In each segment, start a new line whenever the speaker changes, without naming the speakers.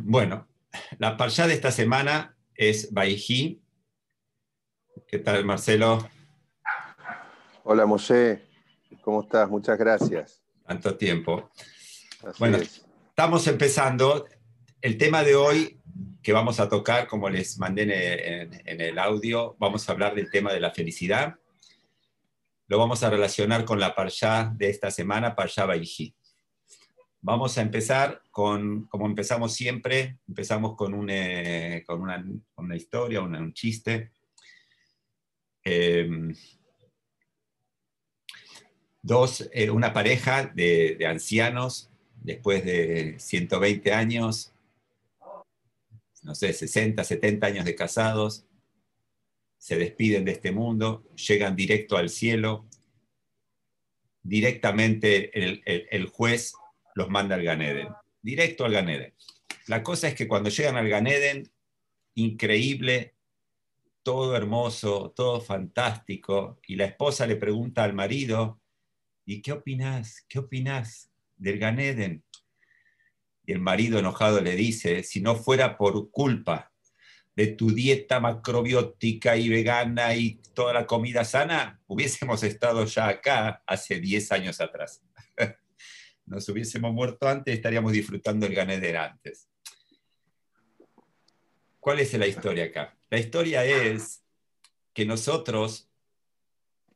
Bueno, la parcha de esta semana es Baijí. ¿Qué tal, Marcelo?
Hola, Moshe. ¿Cómo estás? Muchas gracias.
Tanto tiempo. bueno, estamos empezando. El tema de hoy que vamos a tocar, como les mandé en, el audio, vamos a hablar del tema de la felicidad. Lo vamos a relacionar con la parcha de esta semana, parcha Baijí. Vamos a empezar con, como empezamos siempre, empezamos con, eh, una, una, historia, un chiste. Em, dos, eh, una pareja de, ancianos, después de 120 años, no sé, 60, 70 años de casados, se despiden de este mundo, llegan directo al cielo, directamente el, el juez los manda al Ganeden, directo al Ganeden. La cosa es que cuando llegan al Ganeden, increíble, todo hermoso, todo fantástico, y la esposa le pregunta al marido, ¿y qué opinas? ¿Qué opinas del Ganeden? Y el marido enojado le dice, si no fuera por culpa de tu dieta macrobiótica y vegana y toda la comida sana, hubiésemos estado ya acá hace 10 años atrás nos hubiésemos muerto antes, estaríamos disfrutando el Ganeder antes. ¿Cuál es la historia acá? La historia es que nosotros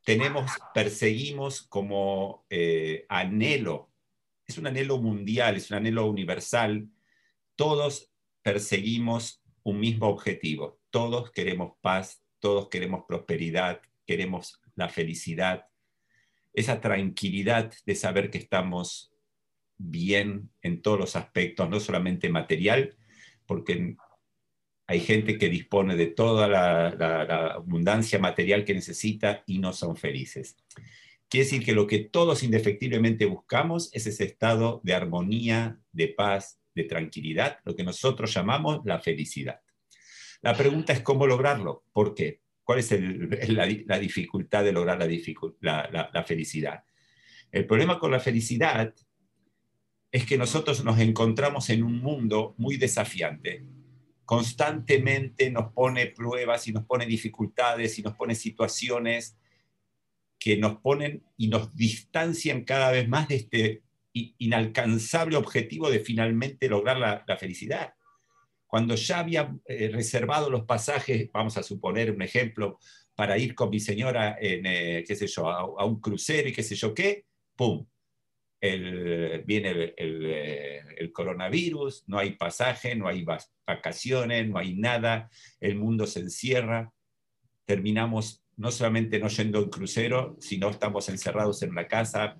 tenemos, perseguimos como eh, anhelo, es un anhelo mundial, es un anhelo universal, todos perseguimos un mismo objetivo, todos queremos paz, todos queremos prosperidad, queremos la felicidad, esa tranquilidad de saber que estamos bien en todos los aspectos, no solamente material, porque hay gente que dispone de toda la, abundancia material que necesita y no son felices. Quiere decir que lo que todos indefectiblemente buscamos es ese estado de armonía, de paz, de tranquilidad, lo que nosotros llamamos la felicidad. La pregunta es cómo lograrlo. ¿Por qué? ¿Cuál es la, dificultad de lograr la felicidad? El problema con la felicidad es que nosotros nos encontramos en un mundo muy desafiante. Constantemente nos pone pruebas y nos pone dificultades y nos pone situaciones que nos ponen y nos distancian cada vez más de este inalcanzable objetivo de finalmente lograr la, felicidad. Cuando ya había eh, reservado los pasajes, vamos a suponer un ejemplo, para ir con mi señora en, eh, qué sé yo, a, a, un crucero y qué sé yo qué, ¡pum! Viene eh, el, coronavirus, no hay pasaje, no hay vacaciones, no hay nada, el mundo se encierra, terminamos no solamente no yendo en crucero, sino estamos encerrados en la casa,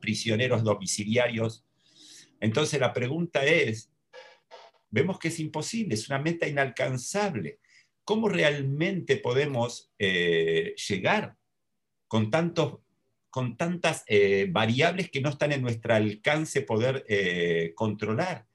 prisioneros domiciliarios. Entonces la pregunta es, vemos que es imposible, es una meta inalcanzable. ¿Cómo realmente podemos eh, llegar con tantos con tantas eh, variables que no están en nuestro alcance poder eh, controlar.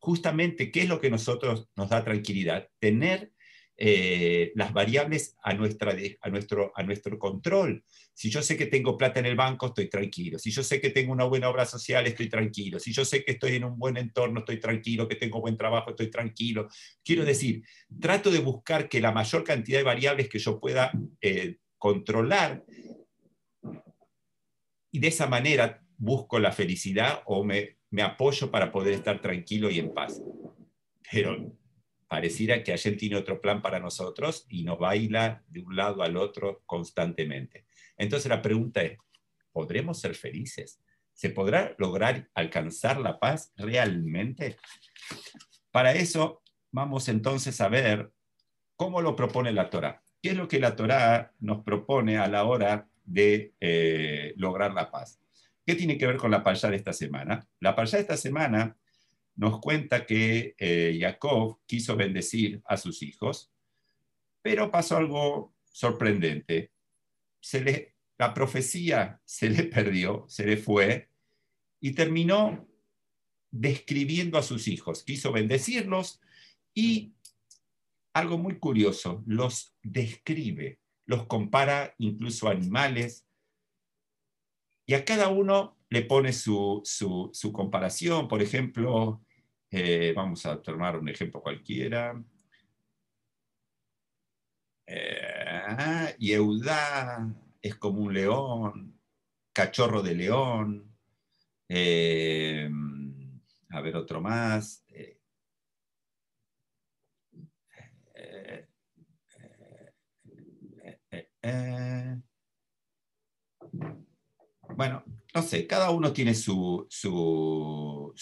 Justamente, ¿qué es lo que nosotros nos da tranquilidad? Tener eh, las variables a, nuestra, a, nuestro, a nuestro control. Si yo sé que tengo plata en el banco, estoy tranquilo. Si yo sé que tengo una buena obra social, estoy tranquilo. Si yo sé que estoy en un buen entorno, estoy tranquilo. Que tengo buen trabajo, estoy tranquilo. Quiero decir, trato de buscar que la mayor cantidad de variables que yo pueda controlar y de esa manera busco la felicidad o me, me apoyo para poder estar tranquilo y en paz. Pero pareciera que alguien tiene otro plan para nosotros y nos baila de un lado al otro constantemente. Entonces la pregunta es, ¿podremos ser felices? ¿Se podrá lograr alcanzar la paz realmente? Para eso vamos entonces a ver cómo lo propone la Torah. ¿Qué es lo que la Torah nos propone a la hora de eh, lograr la paz. ¿Qué tiene que ver con la parasha de esta semana? La parasha de esta semana nos cuenta que eh, Jacob quiso bendecir a sus hijos, pero pasó algo sorprendente. Se le, la profecía se le perdió, se le fue y terminó describiendo a sus hijos. Quiso bendecirlos y algo muy curioso, los describe los compara incluso a animales, y a cada uno le pone su, comparación. Por ejemplo, Eh, vamos a tomar un ejemplo cualquiera. Eh, Yeudá es como un león, cachorro de león. Eh, a ver, otro más. Bueno, no sé, cada uno tiene su, su,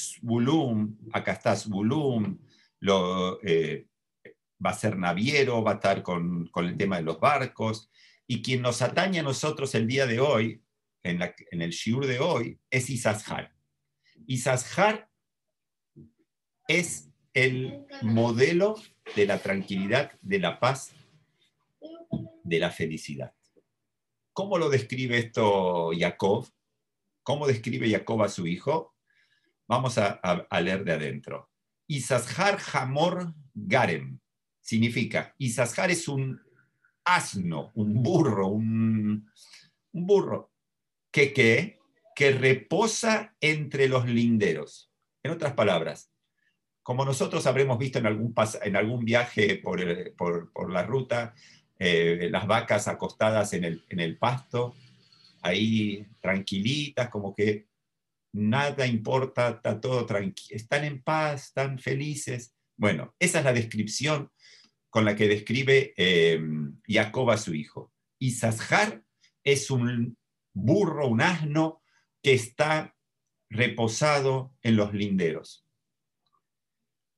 acá está su lo, eh, va a ser naviero, va a estar con, el tema de los barcos, y quien nos atañe a nosotros el día de hoy, en, en el shiur de hoy, es Isashar. Isashar es el modelo de la tranquilidad, de la paz, de la felicidad. ¿Cómo lo describe esto Jacob? ¿Cómo describe Jacob a su hijo? Vamos a, leer de adentro. Isashar Hamor Garem significa, Isashar es un asno, un burro, un, burro que, que reposa entre los linderos. En otras palabras, como nosotros habremos visto en algún, en algún viaje por, por la ruta, eh, las vacas acostadas en el, en el pasto, ahí tranquilitas, como que nada importa, está todo tranquilo, están en paz, están felices. Bueno, esa es la descripción con la que describe eh, Jacob a su hijo. Y Sashar es un burro, un asno que está reposado en los linderos.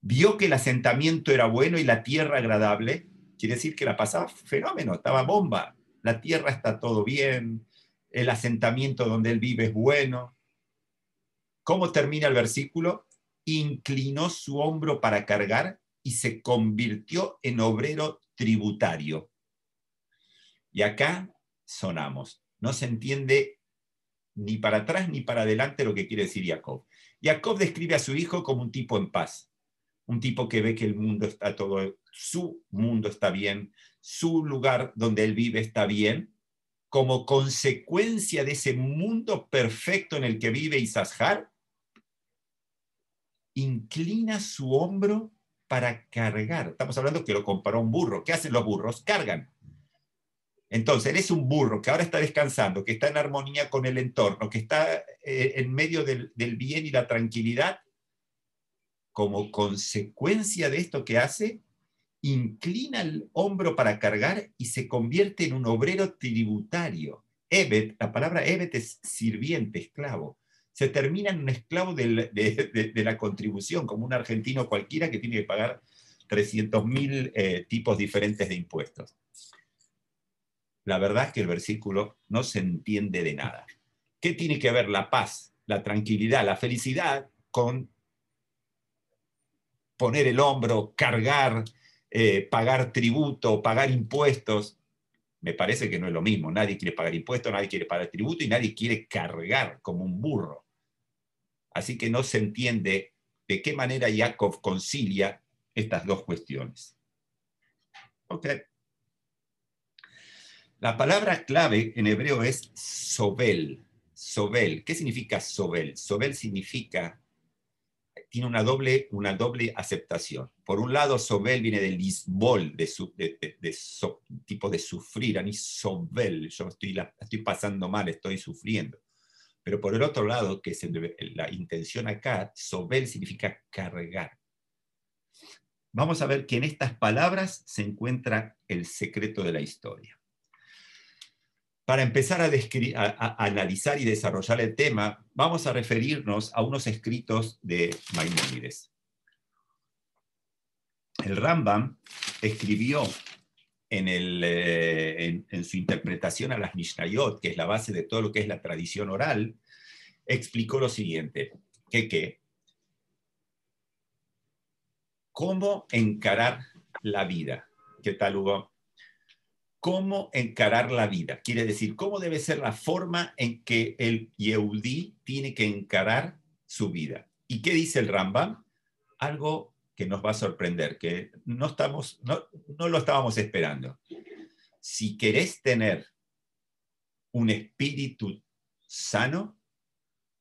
Vio que el asentamiento era bueno y la tierra agradable, Quiere decir que la pasaba fenómeno, estaba bomba. La tierra está todo bien, el asentamiento donde él vive es bueno. ¿Cómo termina el versículo? Inclinó su hombro para cargar y se convirtió en obrero tributario. Y acá sonamos. No se entiende ni para atrás ni para adelante lo que quiere decir Jacob. Jacob describe a su hijo como un tipo en paz, un tipo que ve que el mundo está todo su mundo está bien, su lugar donde él vive está bien, como consecuencia de ese mundo perfecto en el que vive Isashar, inclina su hombro para cargar. Estamos hablando que lo comparó a un burro. ¿Qué hacen los burros? Cargan. Entonces, él es un burro que ahora está descansando, que está en armonía con el entorno, que está eh, en medio del, del bien y la tranquilidad. Como consecuencia de esto que hace, inclina el hombro para cargar y se convierte en un obrero tributario. Evet, la palabra Evet es sirviente, esclavo. Se termina en un esclavo de, la contribución, como un argentino cualquiera que tiene que pagar 300.000 eh, tipos diferentes de impuestos. La verdad es que el versículo no se entiende de nada. ¿Qué tiene que ver la paz, la tranquilidad, la felicidad con poner el hombro, cargar, eh, pagar tributo, pagar impuestos, me parece que no es lo mismo. Nadie quiere pagar impuestos, nadie quiere pagar tributo y nadie quiere cargar como un burro. Así que no se entiende de qué manera Jacob concilia estas dos cuestiones. Ok. La palabra clave en hebreo es sobel. Sobel. ¿Qué significa sobel? Sobel significa tiene una doble, una doble aceptación. Por un lado, Sobel viene del lisbol, de, su, de, tipo de sufrir, a mí Sobel, yo estoy, la, estoy pasando mal, estoy sufriendo. Pero por el otro lado, que es la intención acá, Sobel significa cargar. Vamos a ver que en estas palabras se encuentra el secreto de la historia. Para empezar a, analizar y desarrollar el tema, vamos a referirnos a unos escritos de Maimónides. El Rambam escribió en, eh, su interpretación a las Mishnayot, que es la base de todo lo que es la tradición oral, explicó lo siguiente, que, que cómo encarar la vida. ¿Qué tal, Hugo? Cómo encarar la vida. Quiere decir, cómo debe ser la forma en que el Yehudi tiene que encarar su vida. ¿Y qué dice el Rambam? Algo que nos va a sorprender, que no, estamos, no, no lo estábamos esperando. Si querés tener un espíritu sano,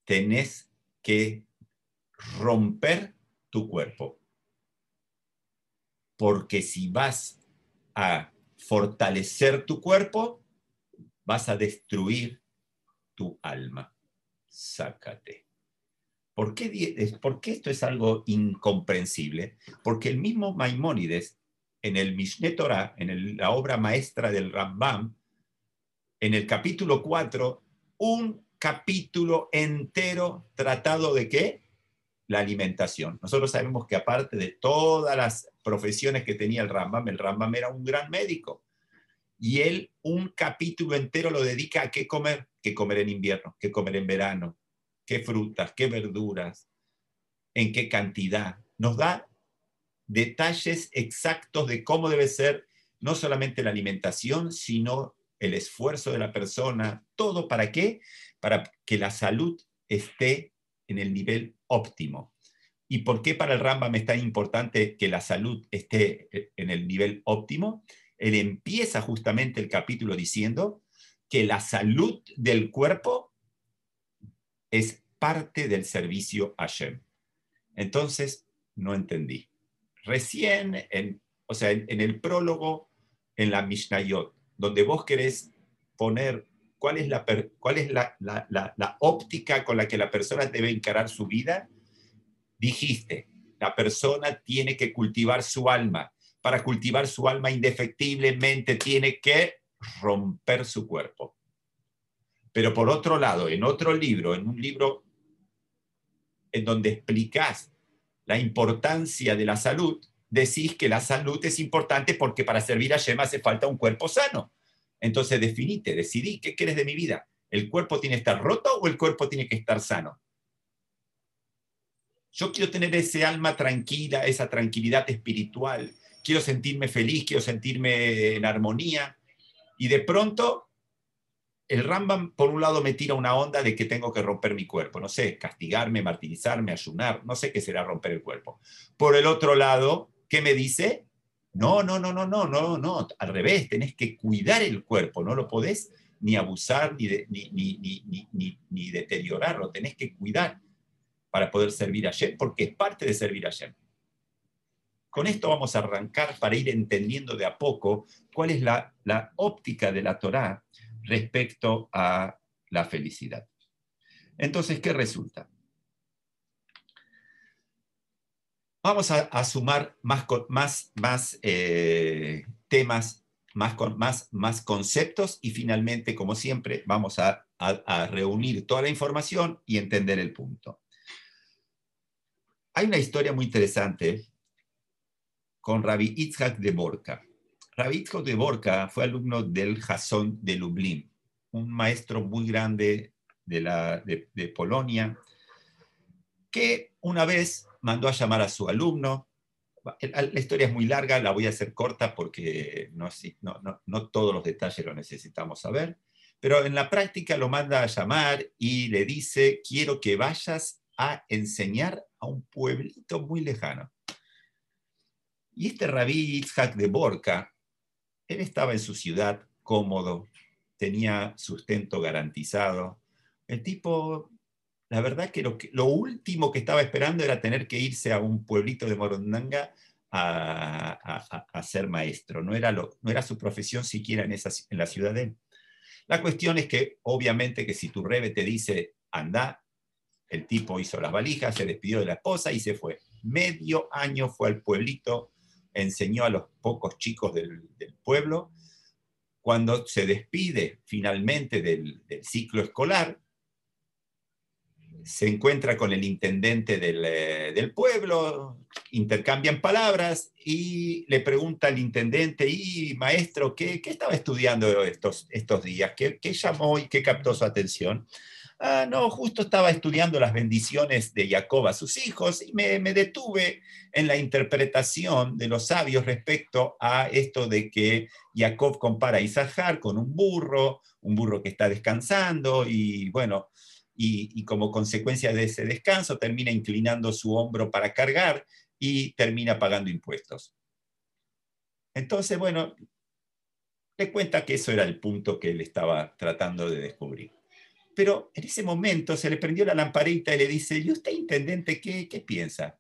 tenés que romper tu cuerpo. Porque si vas a fortalecer tu cuerpo, vas a destruir tu alma. Sácate. ¿Por qué, ¿Por qué, esto es algo incomprensible? Porque el mismo Maimónides, en el Mishneh Torah, en la obra maestra del Rambam, en el capítulo 4, un capítulo entero tratado de qué? La alimentación. Nosotros sabemos que aparte de todas las profesiones que tenía el Rambam, el Rambam era un gran médico. Y él un capítulo entero lo dedica a qué comer, qué comer en invierno, qué comer en verano, qué frutas, qué verduras, en qué cantidad. Nos da detalles exactos de cómo debe ser no solamente la alimentación, sino el esfuerzo de la persona, todo para qué? Para que la salud esté en el nivel óptimo. ¿Y por qué para el Rambam es tan importante que la salud esté en el nivel óptimo? Él empieza justamente el capítulo diciendo que la salud del cuerpo es parte del servicio a Shem. Entonces, no entendí. Recién, en, o sea, en, el prólogo, en la Mishnayot, donde vos querés poner cuál es, la, cuál es la, la óptica con la que la persona debe encarar su vida, dijiste, la persona tiene que cultivar su alma. Para cultivar su alma indefectiblemente tiene que romper su cuerpo. Pero por otro lado, en otro libro, en un libro en donde explicás la importancia de la salud, decís que la salud es importante porque para servir a Yema hace falta un cuerpo sano. Entonces definite, decidí, ¿qué quieres de mi vida? ¿El cuerpo tiene que estar roto o el cuerpo tiene que estar sano? Yo quiero tener ese alma tranquila, esa tranquilidad espiritual. Quiero sentirme feliz, quiero sentirme en armonía. Y de pronto el Rambam, por un lado, me tira una onda de que tengo que romper mi cuerpo, no sé, castigarme, martirizarme, ayunar, no sé qué será romper el cuerpo. Por el otro lado, ¿qué me dice? No, no, no, no, no, no, no, al revés, tenés que cuidar el cuerpo, no lo podés ni abusar ni, ni, ni, deteriorarlo, tenés que cuidar para poder servir a Yem, porque es parte de servir a Yem. Con esto vamos a arrancar para ir entendiendo de a poco cuál es la, óptica de la Torá respecto a la felicidad. Entonces, ¿qué resulta? Vamos a, sumar más, más, más eh, temas, más, más, más conceptos y finalmente, como siempre, vamos a reunir toda la información y entender el punto. Hay una historia muy interesante con Rabbi Itzhak de Borca. Rabitko de Borca fue alumno del Jason de Lublin, un maestro muy grande de, Polonia, que una vez mandó a llamar a su alumno. La historia es muy larga, la voy a hacer corta porque no, no, no todos los detalles lo necesitamos saber, pero en la práctica lo manda a llamar y le dice, quiero que vayas a enseñar a un pueblito muy lejano. Y este rabí Itzhak de Borca él estaba en su ciudad cómodo, tenía sustento garantizado. El tipo, la verdad que lo, lo último que estaba esperando era tener que irse a un pueblito de Morondanga a, ser maestro. No era, lo, no era su profesión siquiera en, esa, en la ciudad de él. La cuestión es que, obviamente, que si tu rebe te dice, anda, el tipo hizo las valijas, se despidió de la esposa y se fue. Medio año fue al pueblito enseñó a los pocos chicos del, pueblo. Cuando se despide finalmente del, ciclo escolar, se encuentra con el intendente eh, del, pueblo, intercambian palabras y le pregunta al intendente, y maestro, ¿qué, estaba estudiando estos, estos días? ¿Qué, ¿Qué, llamó y qué captó su atención? Ah, no, justo estaba estudiando las bendiciones de Jacob a sus hijos y me, detuve en la interpretación de los sabios respecto a esto de que Jacob compara a Isahar con un burro, un burro que está descansando y bueno, y, como consecuencia de ese descanso termina inclinando su hombro para cargar y termina pagando impuestos. Entonces, bueno, le cuenta que eso era el punto que él estaba tratando de descubrir. Pero en ese momento se le prendió la lamparita y le dice, ¿y usted, intendente, qué, piensa?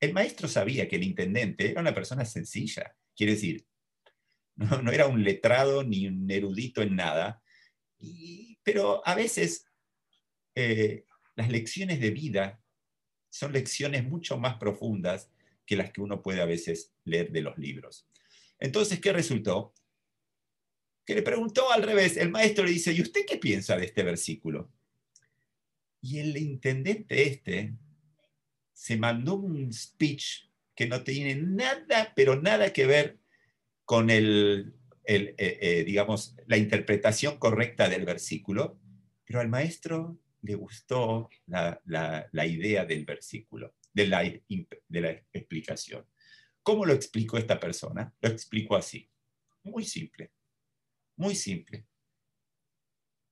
el maestro sabía que el intendente era una persona sencilla, quiere decir, no, era un letrado ni un erudito en nada, pero a veces eh, las lecciones de vida son lecciones mucho más profundas que las que uno puede a veces leer de los libros. Entonces, ¿qué resultó? Que le preguntó al revés, el maestro le dice, ¿y usted qué piensa de este versículo? Y el intendente este se mandó un speech que no tiene nada, pero nada que ver con el, eh, eh, digamos, la interpretación correcta del versículo, pero al maestro le gustó la, idea del versículo, de la, de la explicación. ¿Cómo lo explicó esta persona? Lo explicó así. Muy simple, muy simple.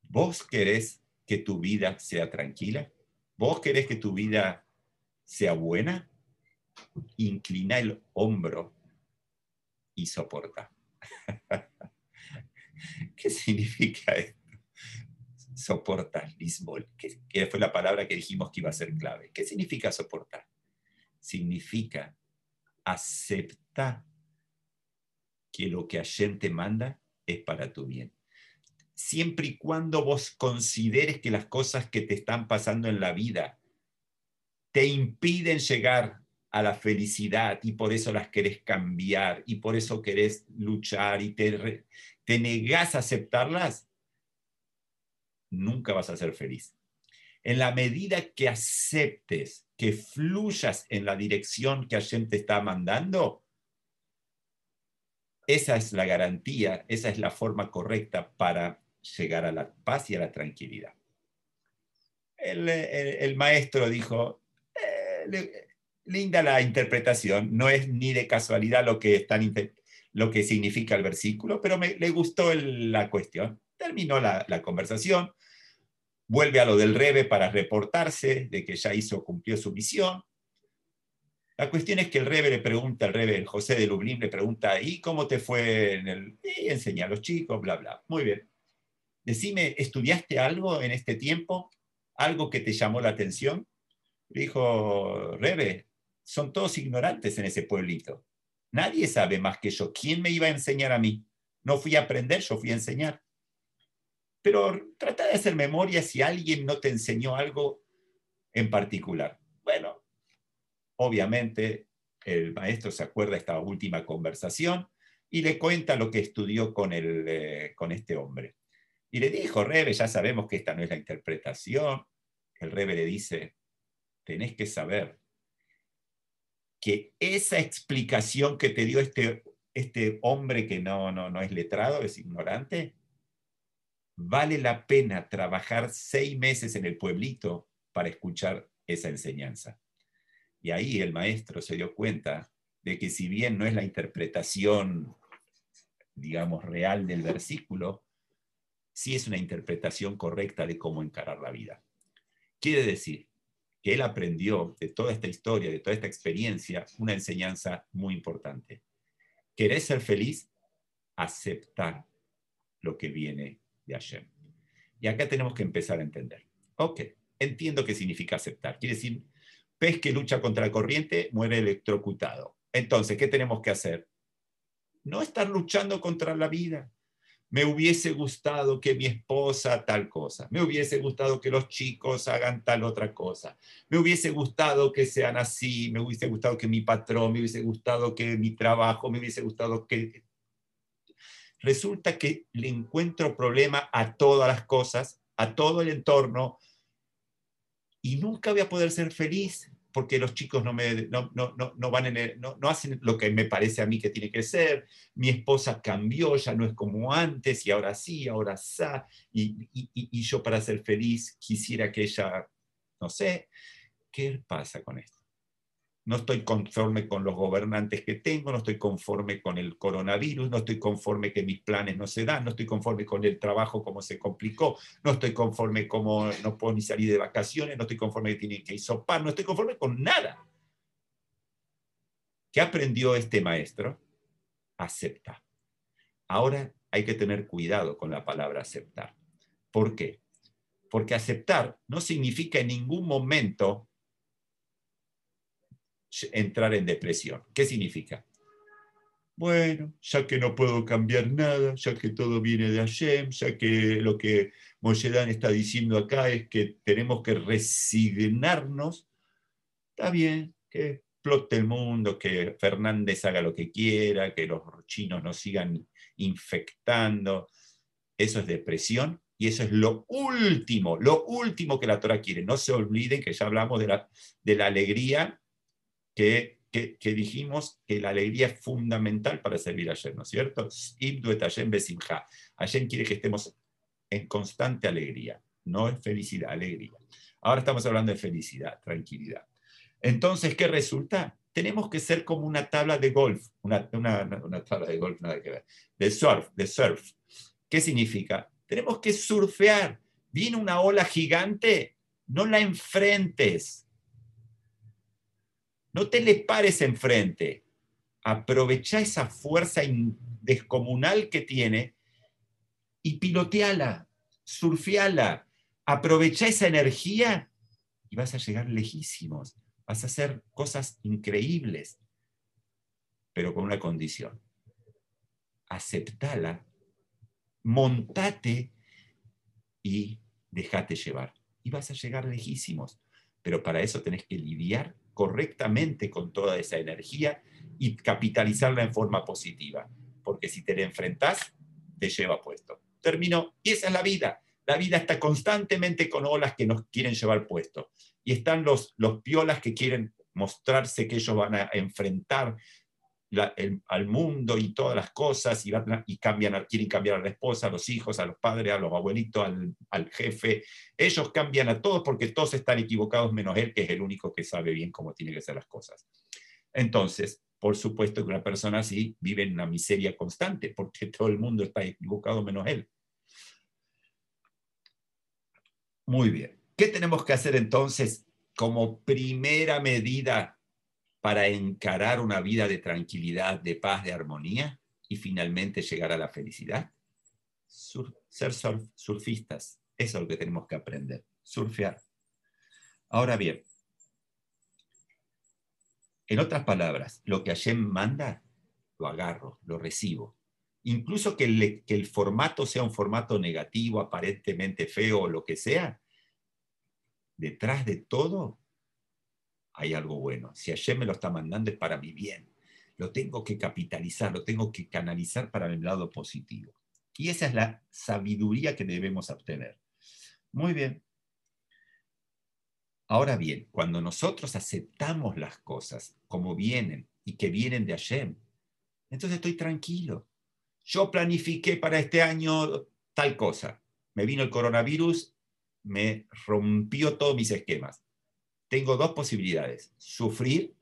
¿Vos querés que tu vida sea tranquila? ¿Vos querés que tu vida sea buena? Inclina el hombro y soporta. ¿Qué significa esto? Soportar, Lisbol, que, fue la palabra que dijimos que iba a ser clave. ¿Qué significa soportar? Significa aceptar que lo que Hashem te manda es para tu bien. Siempre y cuando vos consideres que las cosas que te están pasando en la vida te impiden llegar a la felicidad y por eso las querés cambiar y por eso querés luchar y te, te negás a aceptarlas, nunca vas a ser feliz. En la medida que aceptes, que fluyas en la dirección que Hashem te está mandando, esa es la garantía, esa es la forma correcta para llegar a la paz y a la tranquilidad. El, maestro dijo, eh, linda la interpretación, no es ni de casualidad lo que, lo que significa el versículo, pero me, le gustó la cuestión. Terminó la, conversación, vuelve a lo del Rebe para reportarse de que ya hizo, cumplió su misión. La cuestión es que el Rebe le pregunta, el Rebe, José de Lublin le pregunta, ¿y cómo te fue en el...? Y enseña a los chicos, bla, bla. Muy bien. Decime, ¿estudiaste algo en este tiempo? ¿Algo que te llamó la atención? Dijo, Rebe, son todos ignorantes en ese pueblito. Nadie sabe más que yo. ¿Quién me iba a enseñar a mí? No fui a aprender, yo fui a enseñar. Pero trata de hacer memoria si alguien no te enseñó algo en particular. Obviamente el maestro se acuerda de esta última conversación y le cuenta lo que estudió con, el, eh, con este hombre. Y le dijo, Rebe, ya sabemos que esta no es la interpretación. El Rebe le dice, tenés que saber que esa explicación que te dio este, este hombre que no, no, no es letrado, es ignorante, vale la pena trabajar seis meses en el pueblito para escuchar esa enseñanza. Y ahí el maestro se dio cuenta de que si bien no es la interpretación, digamos, real del versículo, sí es una interpretación correcta de cómo encarar la vida. Quiere decir que él aprendió de toda esta historia, de toda esta experiencia, una enseñanza muy importante. ¿Querés ser feliz? Aceptar lo que viene de Hashem. Y acá tenemos que empezar a entender. Ok, entiendo qué significa aceptar. Quiere decir, pez que lucha contra la corriente muere electrocutado. Entonces, ¿qué tenemos que hacer? No estar luchando contra la vida me hubiese gustado que mi esposa tal cosa, me hubiese gustado que los chicos hagan tal otra cosa, me hubiese gustado que sean así, me hubiese gustado que mi patrón, me hubiese gustado que mi trabajo, me hubiese gustado que... Resulta que le encuentro problema a todas las cosas, a todo el entorno, y nunca voy a poder ser feliz porque los chicos no, me, no, van no, hacen lo que me parece a mí que tiene que ser, mi esposa cambió, ya no es como antes, y ahora sí, ahora sí, y, y yo para ser feliz quisiera que ella, no sé, ¿qué pasa con esto? No estoy conforme con los gobernantes que tengo, no estoy conforme con el coronavirus, no estoy conforme que mis planes no se dan, no estoy conforme con el trabajo como se complicó, no estoy conforme como no puedo ni salir de vacaciones, no estoy conforme que tienen que isopar, no estoy conforme con nada. ¿Qué aprendió este maestro? Acepta. Ahora hay que tener cuidado con la palabra aceptar. ¿Por qué? Porque aceptar no significa en ningún momento entrar en depresión. ¿Qué significa? Bueno, ya que no puedo cambiar nada, ya que todo viene de Hashem, ya que lo que Moshe está diciendo acá es que tenemos que resignarnos, está bien, que explote el mundo, que Fernández haga lo que quiera, que los chinos nos sigan infectando. Eso es depresión y eso es lo último, lo último que la Torah quiere. No se olviden que ya hablamos de la, de la alegría que que, dijimos que la alegría es fundamental para servir a Hashem, ¿no es cierto? Ibdu et Hashem besimcha. Hashem quiere que estemos en constante alegría, no es felicidad, alegría. Ahora estamos hablando de felicidad, tranquilidad. Entonces, ¿qué resulta? Tenemos que ser como una tabla de golf, una, una tabla de golf, nada que ver, de surf, de surf. ¿Qué significa? Tenemos que surfear. Viene una ola gigante, no la enfrentes, no te le pares enfrente. Aprovecha esa fuerza descomunal que tiene y piloteala, surfeala. Aprovecha esa energía y vas a llegar lejísimos. Vas a hacer cosas increíbles, pero con una condición. Aceptala, montate y déjate llevar. Y vas a llegar lejísimos. Pero para eso tenés que lidiar correctamente con toda esa energía y capitalizarla en forma positiva. Porque si te la enfrentás, te lleva puesto. Terminó. Y esa es la vida. La vida está constantemente con olas que nos quieren llevar puesto. Y están los, los piolas que quieren mostrarse que ellos van a enfrentar al mundo y todas las cosas y, y cambian, quieren cambiar a la esposa, a los hijos, a los padres, a los abuelitos, al, al, jefe. Ellos cambian a todos porque todos están equivocados menos él, que es el único que sabe bien cómo tienen que ser las cosas. Entonces, por supuesto que una persona así vive en una miseria constante porque todo el mundo está equivocado menos él. Muy bien. ¿Qué tenemos que hacer entonces como primera medida para encarar una vida de tranquilidad, de paz, de armonía y finalmente llegar a la felicidad? ser surfistas, eso es lo que tenemos que aprender, surfear. Ahora bien, en otras palabras, lo que Hashem manda, lo agarro, lo recibo. Incluso que que el formato sea un formato negativo, aparentemente feo o lo que sea, detrás de todo hay algo bueno. Si ayer me lo está mandando es para mi bien. Lo tengo que capitalizar, lo tengo que canalizar para el lado positivo. Y esa es la sabiduría que debemos obtener. Muy bien. Ahora bien, cuando nosotros aceptamos las cosas como vienen y que vienen de Hashem, entonces estoy tranquilo. Yo planifiqué para este año tal cosa. Me vino el coronavirus, me rompió todos mis esquemas tengo dos posibilidades, sufrir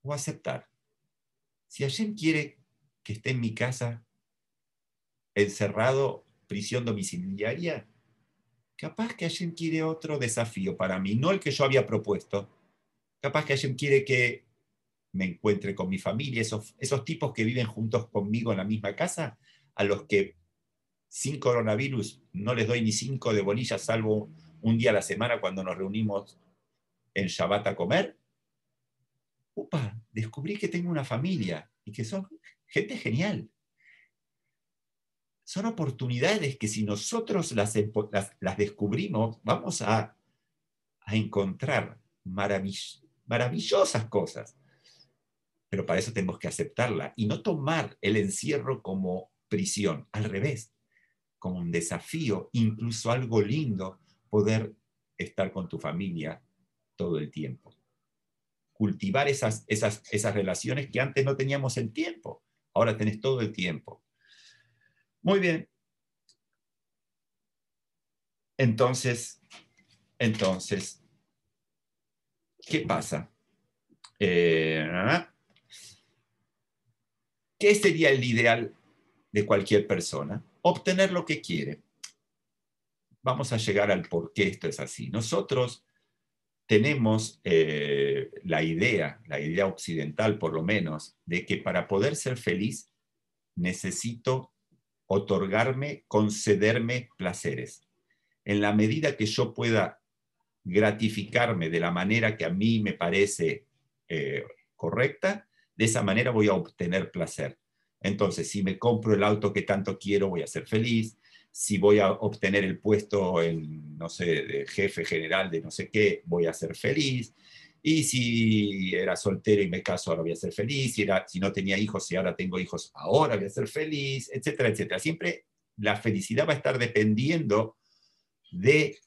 o aceptar. Si alguien quiere que esté en mi casa encerrado, prisión domiciliaria, capaz que alguien quiere otro desafío para mí, no el que yo había propuesto. Capaz que alguien quiere que me encuentre con mi familia, esos, esos tipos que viven juntos conmigo en la misma casa, a los que sin coronavirus no les doy ni cinco de bolillas, salvo un día a la semana cuando nos reunimos en Shabbat a comer, upa, descubrí que tengo una familia y que son gente genial. Son oportunidades que si nosotros las, descubrimos, vamos a encontrar maravillosas cosas. Pero para eso tenemos que aceptarla y no tomar el encierro como prisión, al revés, como un desafío, incluso algo lindo, poder estar con tu familia todo el tiempo. Cultivar esas, esas, esas relaciones que antes no teníamos el tiempo, ahora tenés todo el tiempo. Muy bien. Entonces, entonces, ¿qué pasa? Eh, ¿Qué sería el ideal de cualquier persona? Obtener lo que quiere. Vamos a llegar al por qué esto es así. Nosotros tenemos eh, la idea, la idea occidental por lo menos, de que para poder ser feliz necesito otorgarme, concederme placeres. En la medida que yo pueda gratificarme de la manera que a mí me parece eh, correcta, de esa manera voy a obtener placer. Entonces, si me compro el auto que tanto quiero, voy a ser feliz. Si voy a obtener el puesto en, no sé, de jefe general de no sé qué, voy a ser feliz. Y si era soltero y me caso, ahora voy a ser feliz. Si, era, si no tenía hijos y ahora tengo hijos, ahora voy a ser feliz, etcétera, etcétera. Siempre la felicidad va a estar dependiendo de,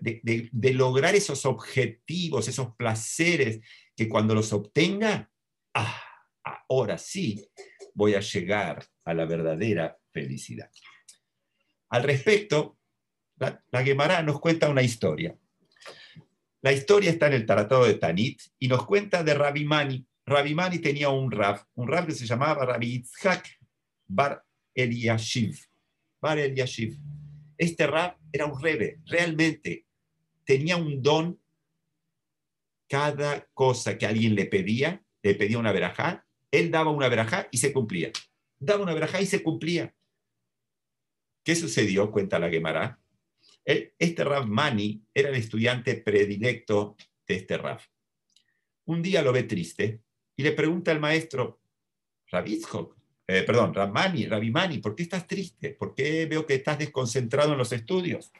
de, de, lograr esos objetivos, esos placeres, que cuando los obtenga, ah, ahora sí voy a llegar a la verdadera felicidad. Al respecto, la, la nos cuenta una historia. La historia está en el Tratado de Tanit y nos cuenta de Rabbi Mani. Rabbi Mani tenía un rab, un rab que se llamaba Rabbi Yitzhak Bar Eliashiv. Bar Eliashiv. Este rab era un rebe, realmente tenía un don. Cada cosa que alguien le pedía, le pedía una verajá, él daba una verajá y se cumplía. Daba una verajá y se cumplía. ¿Qué sucedió? Cuenta la Gemara. Este Rav Mani era el estudiante predilecto de este Rav. Un día lo ve triste y le pregunta al maestro, Rabizhok, eh, perdón, Ramani, Rabimani, ¿por qué estás triste? ¿Por qué veo que estás desconcentrado en los estudios?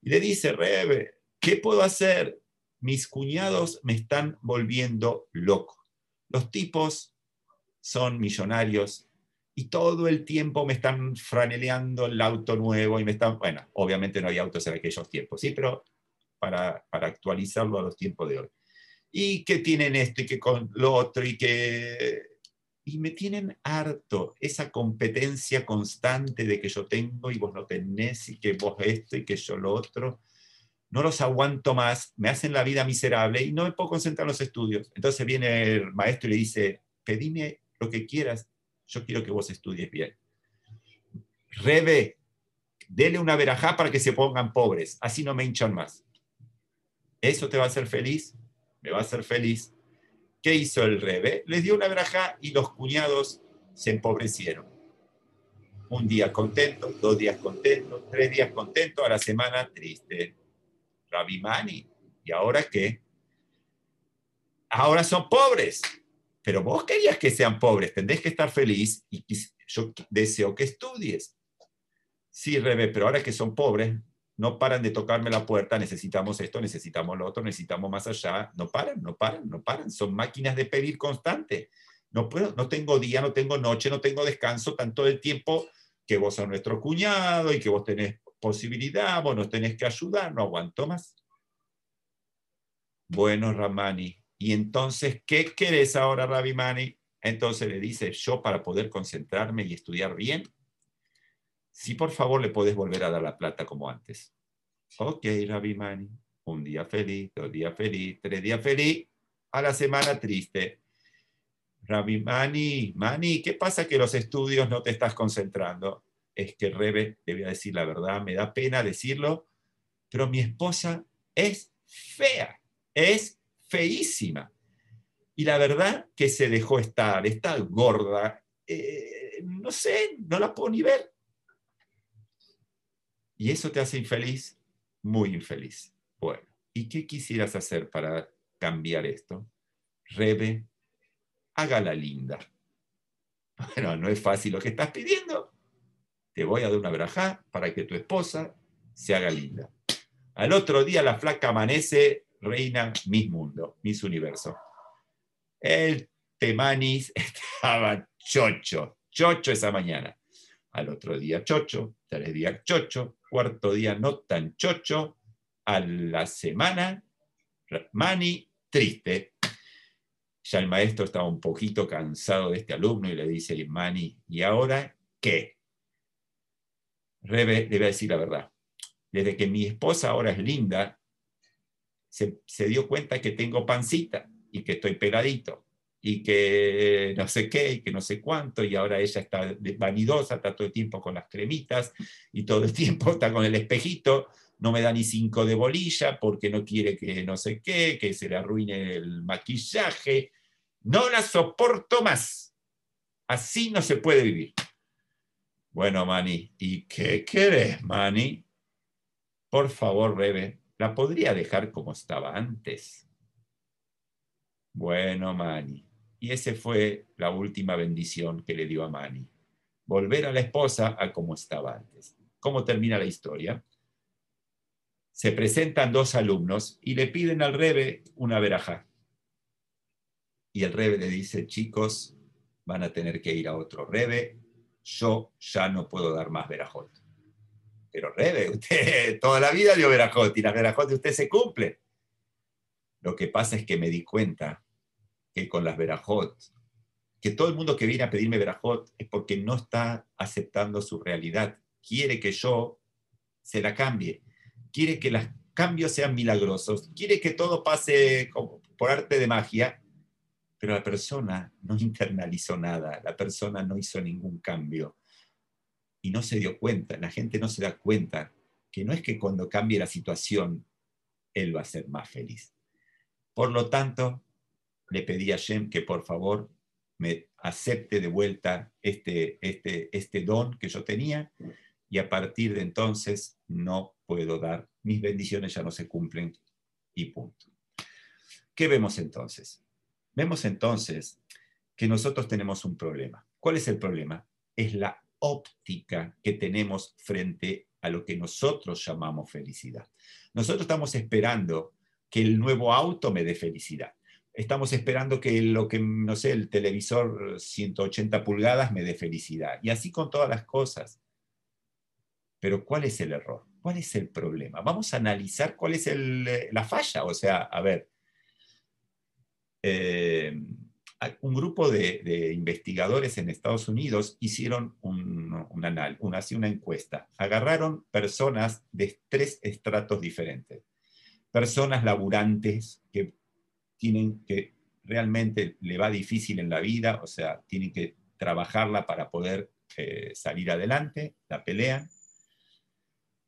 Y le dice, Rebe, ¿qué puedo hacer? Mis cuñados me están volviendo loco. Los tipos son millonarios y todo el tiempo me están franeleando el auto nuevo y me están, bueno, obviamente no había autos en aquellos tiempos, sí, pero para, para actualizarlo a los tiempos de hoy. Y que tienen esto y que con lo otro y que y me tienen harto esa competencia constante de que yo tengo y vos no tenés y que vos esto y que yo lo otro. No los aguanto más, me hacen la vida miserable y no me puedo concentrar en los estudios. Entonces viene el maestro y le dice, pedime lo que quieras, yo quiero que vos estudies bien. Rebe, dele una verajá para que se pongan pobres, así no me hinchan más. ¿Eso te va a hacer feliz? Me va a hacer feliz ¿Qué hizo el rebe? Les dio una braja y los cuñados se empobrecieron. Un día contento, dos días contento, tres días contento, a la semana triste. Rabimani, ¿y ahora qué? Ahora son pobres. Pero vos querías que sean pobres, tendés que estar feliz y yo deseo que estudies. Sí, Rebe, pero ahora que son pobres, no paran de tocarme la puerta, necesitamos esto, necesitamos lo otro, necesitamos más allá, no paran, no paran, no paran, son máquinas de pedir constante. No puedo, no tengo día, no tengo noche, no tengo descanso, tanto el tiempo que vos sos nuestro cuñado y que vos tenés posibilidad, vos nos tenés que ayudar, no aguanto más. Bueno, Ramani, ¿y entonces qué querés ahora, Rabimani? Entonces le dice, yo para poder concentrarme y estudiar bien, si por favor le puedes volver a dar la plata como antes. Ok, Rabbi Mani, un día feliz, dos días feliz, tres días feliz, a la semana triste. Rabbi Mani, Mani, ¿qué pasa que los estudios no te estás concentrando? Es que Rebe, te voy a decir la verdad, me da pena decirlo, pero mi esposa es fea, es feísima. Y la verdad que se dejó estar, está gorda, eh, no sé, no la puedo ni ver. ¿Y eso te hace infeliz? Muy infeliz. Bueno, ¿y qué quisieras hacer para cambiar esto? Rebe, hágala linda. Bueno, no es fácil lo que estás pidiendo. Te voy a dar una braja para que tu esposa se haga linda. Al otro día la flaca amanece, reina Miss Mundo, Miss Universo. El Temanis estaba chocho, chocho esa mañana. Al otro día chocho, tres días chocho, cuarto día no tan chocho, a la semana, Mani, triste. Ya el maestro estaba un poquito cansado de este alumno y le dice, Mani, ¿y ahora qué? Rebe le voy a decir la verdad. Desde que mi esposa ahora es linda, se, dio cuenta que tengo pancita y que estoy pegadito y que no sé qué, y que no sé cuánto, y ahora ella está vanidosa, está todo el tiempo con las cremitas, y todo el tiempo está con el espejito, no me da ni cinco de bolilla porque no quiere que no sé qué, que se le arruine el maquillaje. No la soporto más. Así no se puede vivir. Bueno, Mani, ¿y qué querés, Mani? Por favor, Rebe, ¿la podría dejar como estaba antes? Bueno, Mani. Y esa fue la última bendición que le dio a Mani. Volver a la esposa a como estaba antes. ¿Cómo termina la historia? Se presentan dos alumnos y le piden al Rebe una veraja. Y el Rebe le dice, chicos, van a tener que ir a otro Rebe, yo ya no puedo dar más verajot. Pero Rebe, usted toda la vida dio verajot y las verajot de usted se cumplen. Lo que pasa es que me di cuenta que con las verajot, que todo el mundo que viene a pedirme verajot es porque no está aceptando su realidad. Quiere que yo se la cambie. Quiere que los cambios sean milagrosos. Quiere que todo pase por arte de magia. Pero la persona no internalizó nada. La persona no hizo ningún cambio. Y no se dio cuenta. La gente no se da cuenta que no es que cuando cambie la situación, él va a ser más feliz. Por lo tanto, le pedí a Shem que por favor me acepte de vuelta este, este, este don que yo tenía y a partir de entonces no puedo dar, mis bendiciones ya no se cumplen y punto. ¿Qué vemos entonces? Vemos entonces que nosotros tenemos un problema. ¿Cuál es el problema? Es la óptica que tenemos frente a lo que nosotros llamamos felicidad. Nosotros estamos esperando que el nuevo auto me dé felicidad estamos esperando que lo que, no sé, el televisor 180 pulgadas me dé felicidad. Y así con todas las cosas. Pero ¿cuál es el error? ¿Cuál es el problema? Vamos a analizar cuál es eh, la falla. O sea, a ver, eh, un grupo de, investigadores en Estados Unidos hicieron un, un una, una encuesta. Agarraron personas de tres estratos diferentes. Personas laburantes que tienen que realmente le va difícil en la vida, o sea, tienen que trabajarla para poder eh, salir adelante, la pelean.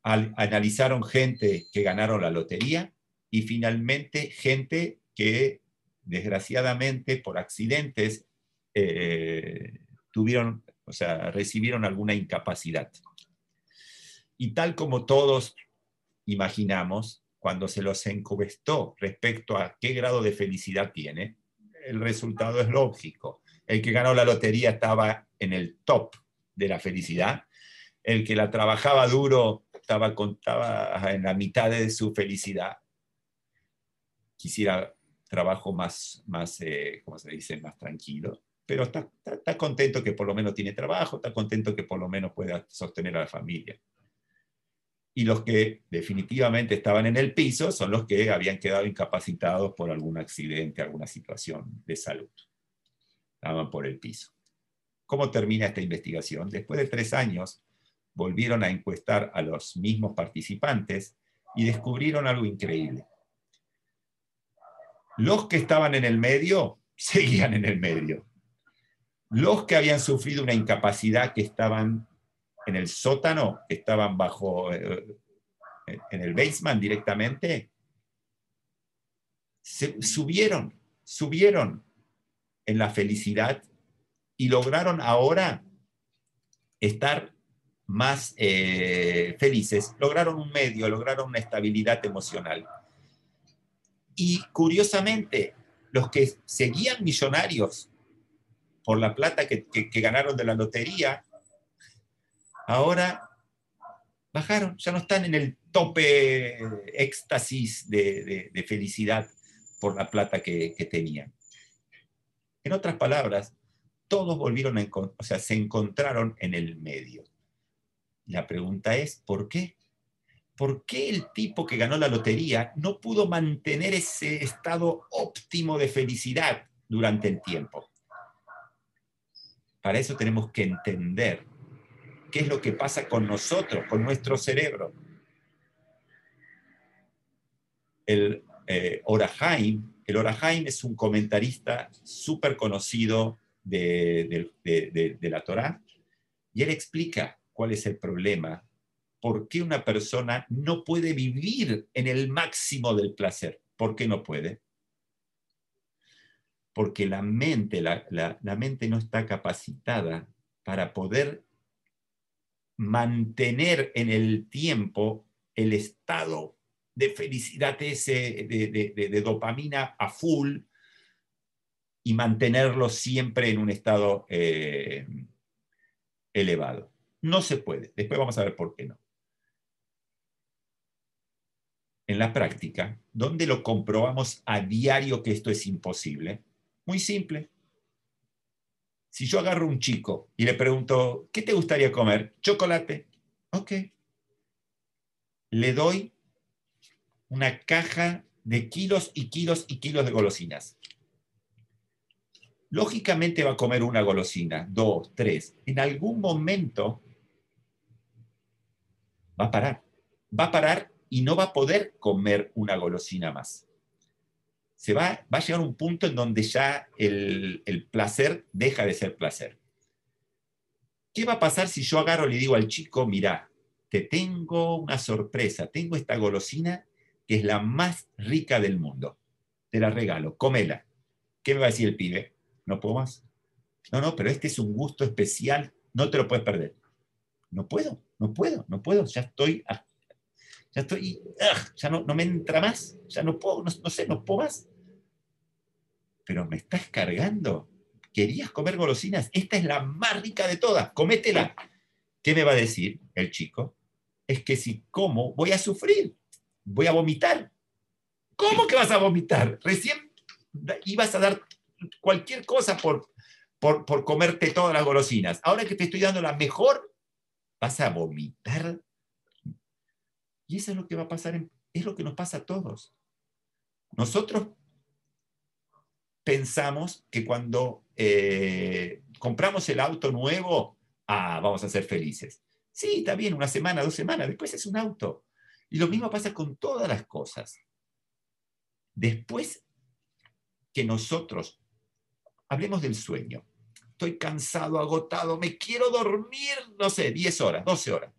analizaron gente que ganaron la lotería y finalmente gente que desgraciadamente por accidentes eh, tuvieron, o sea, recibieron alguna incapacidad. Y tal como todos imaginamos, cuando se los encubestó respecto a qué grado de felicidad tiene, el resultado es lógico. El que ganó la lotería estaba en el top de la felicidad. El que la trabajaba duro estaba, contaba en la mitad de su felicidad. Quisiera trabajo más, más eh, ¿cómo se dice?, más tranquilo. Pero está, está contento que por lo menos tiene trabajo, está contento que por lo menos pueda sostener a la familia y los que definitivamente estaban en el piso son los que habían quedado incapacitados por algún accidente, alguna situación de salud. Estaban por el piso. ¿Cómo termina esta investigación? Después de tres años, volvieron a encuestar a los mismos participantes y descubrieron algo increíble. Los que estaban en el medio seguían en el medio. Los que habían sufrido una incapacidad que estaban en el sótano, estaban bajo, eh, en el basement directamente, subieron, subieron en la felicidad y lograron ahora estar más eh, felices, lograron un medio, lograron una estabilidad emocional. Y curiosamente, los que seguían millonarios por la plata que ganaron de la lotería, ahora bajaron, ya no están en el tope éxtasis de, felicidad por la plata que, tenían. En otras palabras, todos volvieron a o sea, se encontraron en el medio. La pregunta es, ¿por qué? ¿Por qué el tipo que ganó la lotería no pudo mantener ese estado óptimo de felicidad durante el tiempo? Para eso tenemos que entender qué es lo que pasa con nosotros, con nuestro cerebro. El eh, Orahaim, el Orahaim es un comentarista súper conocido de, de la Torá, y él explica cuál es el problema, por qué una persona no puede vivir en el máximo del placer. ¿Por qué no puede? Porque la mente, la, la mente no está capacitada para poder mantener en el tiempo el estado de felicidad ese, de, dopamina a full, y mantenerlo siempre en un estado eh, elevado. No se puede. Después vamos a ver por qué no. En la práctica, ¿dónde lo comprobamos a diario que esto es imposible? Muy simple. Si yo agarro un chico y le pregunto, ¿qué te gustaría comer? Chocolate. Ok. Le doy una caja de kilos y kilos y kilos de golosinas. Lógicamente va a comer una golosina, dos, tres. En algún momento va a parar. Va a parar y no va a poder comer una golosina más. Se va, va a llegar un punto en donde ya el, el placer deja de ser placer. ¿Qué va a pasar si yo agarro y le digo al chico, mira, te tengo una sorpresa, tengo esta golosina que es la más rica del mundo. Te la regalo, cómela. ¿Qué me va a decir el pibe? No puedo más. No, no, pero este es un gusto especial, no te lo puedes perder. No puedo, no puedo, no puedo, ya estoy, ya estoy, ya no, no, me entra más, ya no puedo, no, no sé, no puedo más. Pero me estás cargando. ¿Querías comer golosinas? Esta es la más rica de todas, cométela. ¿Qué me va a decir el chico? Es que si como, voy a sufrir, voy a vomitar. ¿Cómo que vas a vomitar? Recién ibas a dar cualquier cosa por, por, por comerte todas las golosinas. Ahora que te estoy dando la mejor, vas a vomitar. Y eso es lo que va a pasar, es lo que nos pasa a todos. Nosotros pensamos que cuando eh, compramos el auto nuevo, ah, vamos a ser felices. Sí, está bien, una semana, dos semanas, después es un auto. Y lo mismo pasa con todas las cosas. Después que nosotros Hablemos del sueño. Estoy cansado, agotado, me quiero dormir, no sé, 10 horas, 12 horas.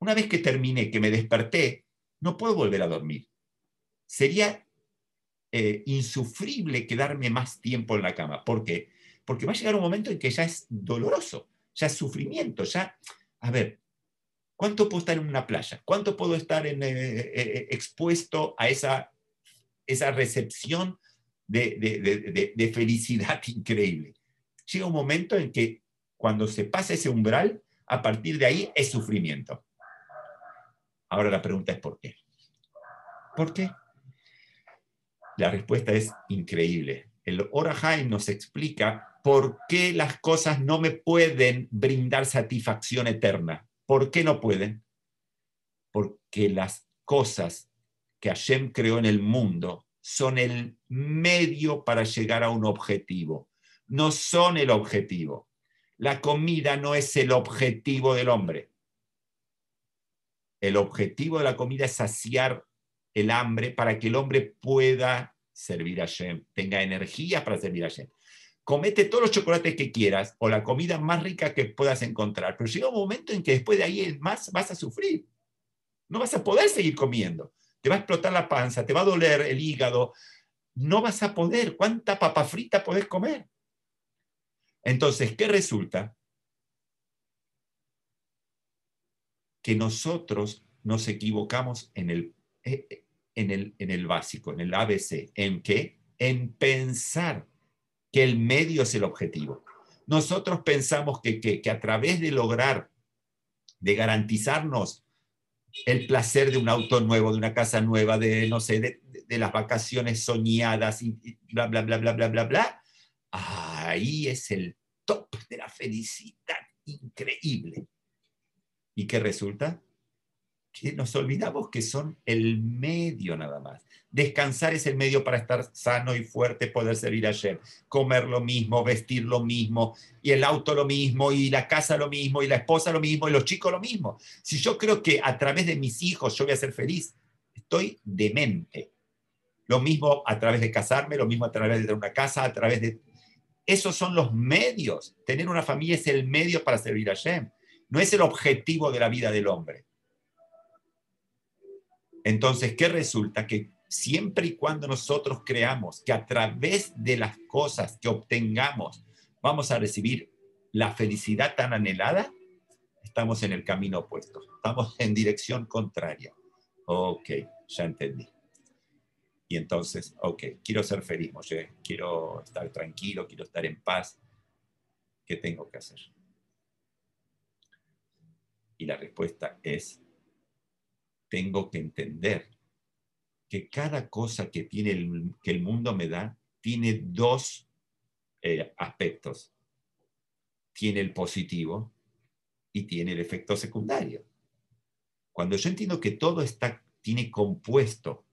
Una vez que terminé, que me desperté, no puedo volver a dormir. Sería eh, insufrible quedarme más tiempo en la cama. ¿Por qué? Porque va a llegar un momento en que ya es doloroso, ya es sufrimiento, ya, a ver, ¿cuánto puedo estar en una playa? ¿Cuánto puedo estar eh, eh, expuesto a esa, esa recepción de, felicidad increíble. Llega un momento en que cuando se pasa ese umbral, a partir de ahí es sufrimiento. Ahora la pregunta es ¿por qué? ¿Por qué? La respuesta es increíble. El Orahaim nos explica por qué las cosas no me pueden brindar satisfacción eterna. ¿Por qué no pueden? Porque las cosas que Hashem creó en el mundo son el medio para llegar a un objetivo, no son el objetivo. La comida no es el objetivo del hombre. El objetivo de la comida es saciar el hambre para que el hombre pueda servir a Shem, tenga energía para servir a Shem. Comete todos los chocolates que quieras o la comida más rica que puedas encontrar, pero llega un momento en que después de ahí más vas a sufrir. No vas a poder seguir comiendo te va a explotar la panza, te va a doler el hígado, no vas a poder. ¿Cuánta papa frita podés comer? Entonces, ¿qué resulta? Que nosotros nos equivocamos en el, eh, en el, en el básico, en el ABC. ¿En qué? En pensar que el medio es el objetivo. Nosotros pensamos que, que, que a través de lograr, de garantizarnos el placer de un auto nuevo, de una casa nueva, de, no sé, de, las vacaciones soñadas y bla, bla, bla, bla, bla, bla, bla. Ahí es el top de la felicidad increíble. ¿Y qué resulta? Que nos olvidamos que son el medio nada más. Descansar es el medio para estar sano y fuerte, poder servir ayer. Comer lo mismo, vestir lo mismo, y el auto lo mismo, y la casa lo mismo, y la esposa lo mismo, y los chicos lo mismo. Si yo creo que a través de mis hijos yo voy a ser feliz, estoy demente. Lo mismo a través de casarme, lo mismo a través de tener una casa, a través de... Esos son los medios. Tener una familia es el medio para servir a Shem. No es el objetivo de la vida del hombre. Entonces, ¿qué resulta? Que siempre y cuando nosotros creamos que a través de las cosas que obtengamos vamos a recibir la felicidad tan anhelada, estamos en el camino opuesto, estamos en dirección contraria. Ok, ya entendí. Y entonces, ok, quiero ser feliz, Moshe, quiero estar tranquilo, quiero estar en paz. ¿Qué tengo que hacer? Y la respuesta es, tengo que entender que cada cosa que, tiene el, que el mundo me da tiene dos eh, aspectos. Tiene el positivo y tiene el efecto secundario. Cuando yo entiendo que todo está, tiene compuesto,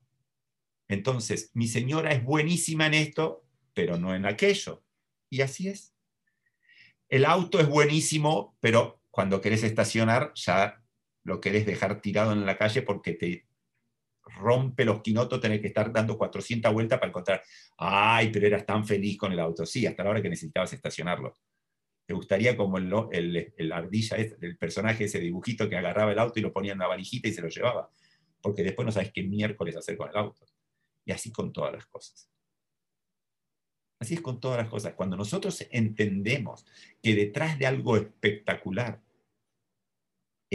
entonces mi señora es buenísima en esto, pero no en aquello. Y así es. El auto es buenísimo, pero cuando querés estacionar ya lo querés dejar tirado en la calle porque te rompe los quinotos tener que estar dando 400 vueltas para encontrar, ay, pero eras tan feliz con el auto. Sí, hasta la hora que necesitabas estacionarlo. ¿Te gustaría como el, ardilla, el personaje, ese dibujito que agarraba el auto y lo ponía en una valijita y se lo llevaba? Porque después no sabes qué miércoles hacer con el auto. Y así con todas las cosas. Así es con todas las cosas. Cuando nosotros entendemos que detrás de algo espectacular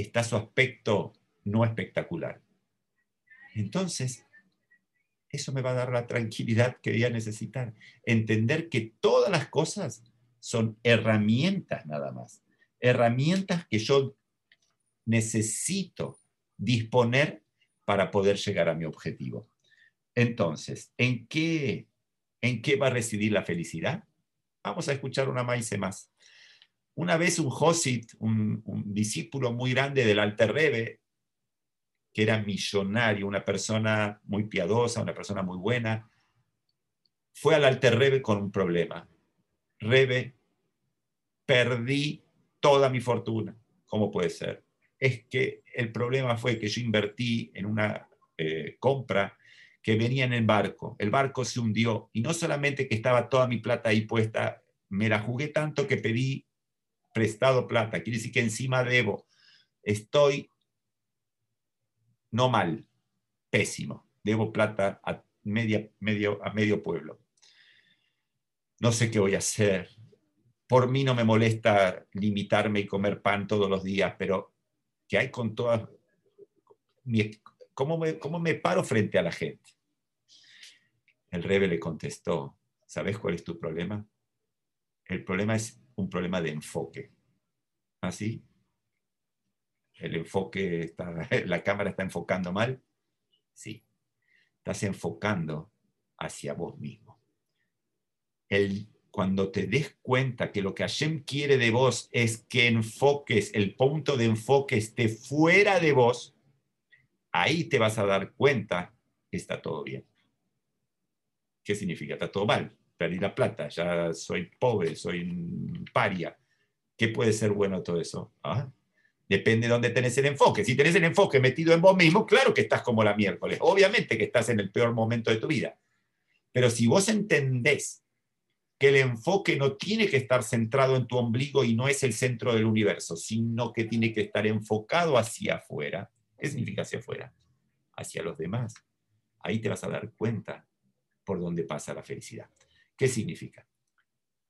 está su aspecto no espectacular, entonces eso me va a dar la tranquilidad que voy a necesitar. Entender que todas las cosas son herramientas nada más. Herramientas que yo necesito disponer para poder llegar a mi objetivo. Entonces, ¿en qué, en qué va a residir la felicidad? Vamos a escuchar una maíz más. Una vez un Josit, un, discípulo muy grande del Alter Rebbe, que era millonario, una persona muy piadosa, una persona muy buena, fue al Alter Rebbe con un problema. Rebe, perdí toda mi fortuna. ¿Cómo puede ser? Es que el problema fue que yo invertí en una eh, compra que venía en el barco. El barco se hundió y no solamente que estaba toda mi plata ahí puesta, me la jugué tanto que pedí prestado plata. Quiere decir que encima debo. Estoy no mal, pésimo. Debo plata a, media, medio, a medio pueblo. No sé qué voy a hacer. Por mí no me molesta limitarme y comer pan todos los días, pero ¿qué hay con todas... ¿Cómo me, ¿Cómo me paro frente a la gente? El rebe le contestó, ¿sabes cuál es tu problema? El problema es un problema de enfoque. ¿Así? el enfoque, está, la cámara está enfocando mal. Sí, estás enfocando hacia vos mismo. El, cuando te des cuenta que lo que Hashem quiere de vos es que enfoques, el punto de enfoque esté fuera de vos, ahí te vas a dar cuenta que está todo bien. ¿Qué significa? Está todo mal. Perdí la plata, ya soy pobre, soy paria. ¿Qué puede ser bueno todo eso? ¿Ah? Depende de dónde tenés el enfoque. Si tenés el enfoque metido en vos mismo, claro que estás como la miércoles. Obviamente que estás en el peor momento de tu vida. Pero si vos entendés que el enfoque no tiene que estar centrado en tu ombligo y no es el centro del universo, sino que tiene que estar enfocado hacia afuera. ¿Qué significa hacia afuera? Hacia los demás. Ahí te vas a dar cuenta por dónde pasa la felicidad. ¿Qué significa?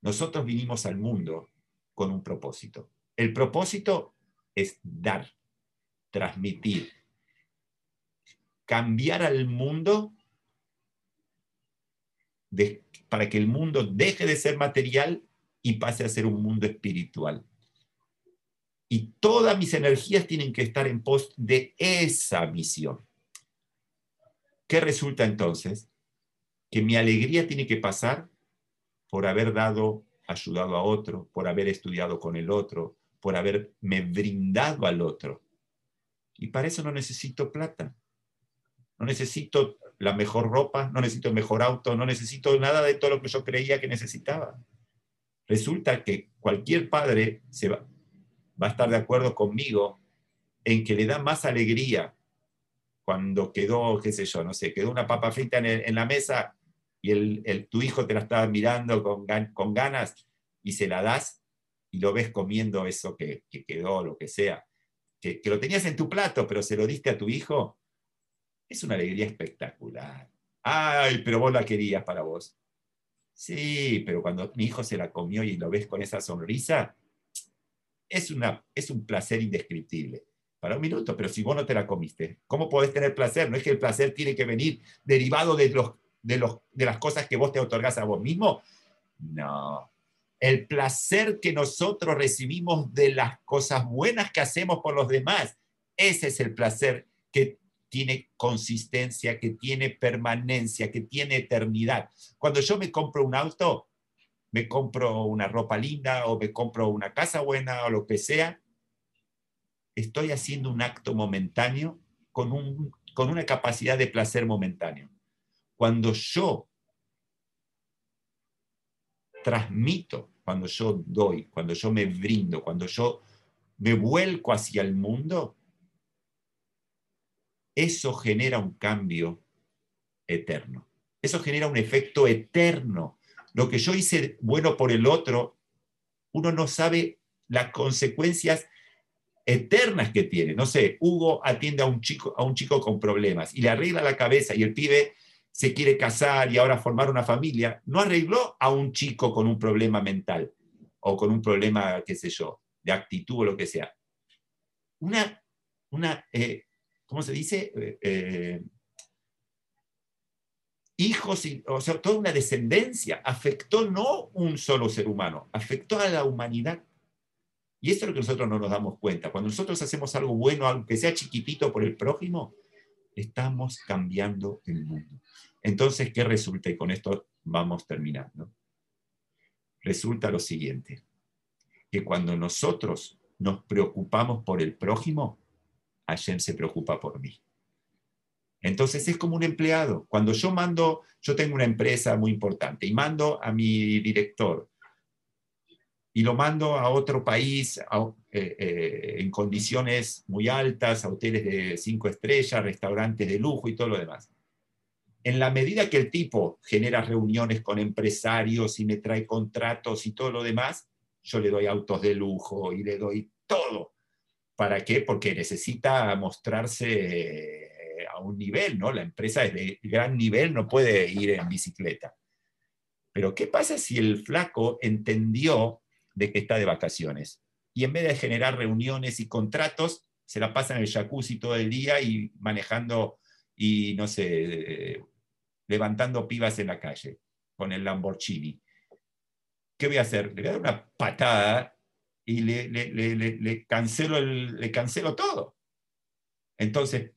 Nosotros vinimos al mundo con un propósito. El propósito es dar, transmitir, cambiar al mundo para que el mundo deje de ser material y pase a ser un mundo espiritual. Y todas mis energías tienen que estar en pos de esa misión. ¿Qué resulta entonces? Que mi alegría tiene que pasar por haber dado, ayudado a otro, por haber estudiado con el otro, por haberme brindado al otro. Y para eso no necesito plata. No necesito la mejor ropa, no necesito el mejor auto, no necesito nada de todo lo que yo creía que necesitaba. Resulta que cualquier padre se va, va a estar de acuerdo conmigo en que le da más alegría cuando quedó, qué sé yo, no sé, quedó una papa frita en, la mesa y el, tu hijo te la estaba mirando con, con ganas y se la das y lo ves comiendo eso que, quedó, lo que sea, que, lo tenías en tu plato, pero se lo diste a tu hijo, es una alegría espectacular. Ay, pero vos la querías para vos. Sí, pero cuando mi hijo se la comió y lo ves con esa sonrisa, es, una, es un placer indescriptible. Para un minuto, pero si vos no te la comiste, ¿cómo podés tener placer? No es que el placer tiene que venir derivado de los de, los, de las cosas que vos te otorgás a vos mismo? No. El placer que nosotros recibimos de las cosas buenas que hacemos por los demás, ese es el placer que tiene consistencia, que tiene permanencia, que tiene eternidad. Cuando yo me compro un auto, me compro una ropa linda o me compro una casa buena o lo que sea, estoy haciendo un acto momentáneo con, un, con una capacidad de placer momentáneo. Cuando yo transmito, cuando yo doy, cuando yo me brindo, cuando yo me vuelco hacia el mundo, eso genera un cambio eterno. Eso genera un efecto eterno. Lo que yo hice bueno por el otro, uno no sabe las consecuencias eternas que tiene. No sé, Hugo atiende a un chico, a un chico con problemas y le arregla la cabeza y el pibe se quiere casar y ahora formar una familia. No arregló a un chico con un problema mental o con un problema, qué sé yo, de actitud o lo que sea. Una, una eh, ¿cómo se dice? Eh, eh, hijos, o sea, toda una descendencia. Afectó no un solo ser humano, afectó a la humanidad. Y esto es lo que nosotros no nos damos cuenta. Cuando nosotros hacemos algo bueno, aunque sea chiquitito por el prójimo, estamos cambiando el mundo. Entonces, ¿qué resulta? Y con esto vamos terminando. Resulta lo siguiente, que cuando nosotros nos preocupamos por el prójimo, Hashem se preocupa por mí. Entonces es como un empleado. Cuando yo mando, yo tengo una empresa muy importante y mando a mi director y lo mando a otro país eh, eh, en condiciones muy altas, a hoteles de cinco estrellas, restaurantes de lujo y todo lo demás. En la medida que el tipo genera reuniones con empresarios y me trae contratos y todo lo demás, yo le doy autos de lujo y le doy todo. ¿Para qué? Porque necesita mostrarse eh, a un nivel, ¿no? La empresa es de gran nivel, no puede ir en bicicleta. Pero ¿qué pasa si el flaco entendió de que está de vacaciones? Y en vez de generar reuniones y contratos, se la pasa en el jacuzzi todo el día y manejando y, no sé, levantando pibas en la calle con el Lamborghini. ¿Qué voy a hacer? Le voy a dar una patada y le, cancelo le cancelo todo. Entonces,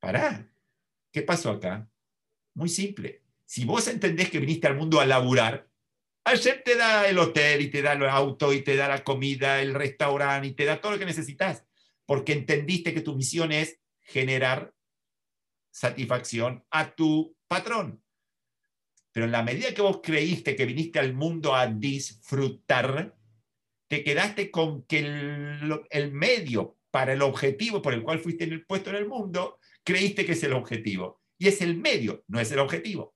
pará, ¿qué pasó acá? Muy simple. Si vos entendés que viniste al mundo a laburar, ayer te da el hotel y te da el auto y te da la comida, el restaurante y te da todo lo que necesitas, porque entendiste que tu misión es generar satisfacción a tu patrón. Pero en la medida que vos creíste que viniste al mundo a disfrutar, te quedaste con que el, medio para el objetivo por el cual fuiste en el puesto en el mundo, creíste que es el objetivo. Y es el medio, no es el objetivo.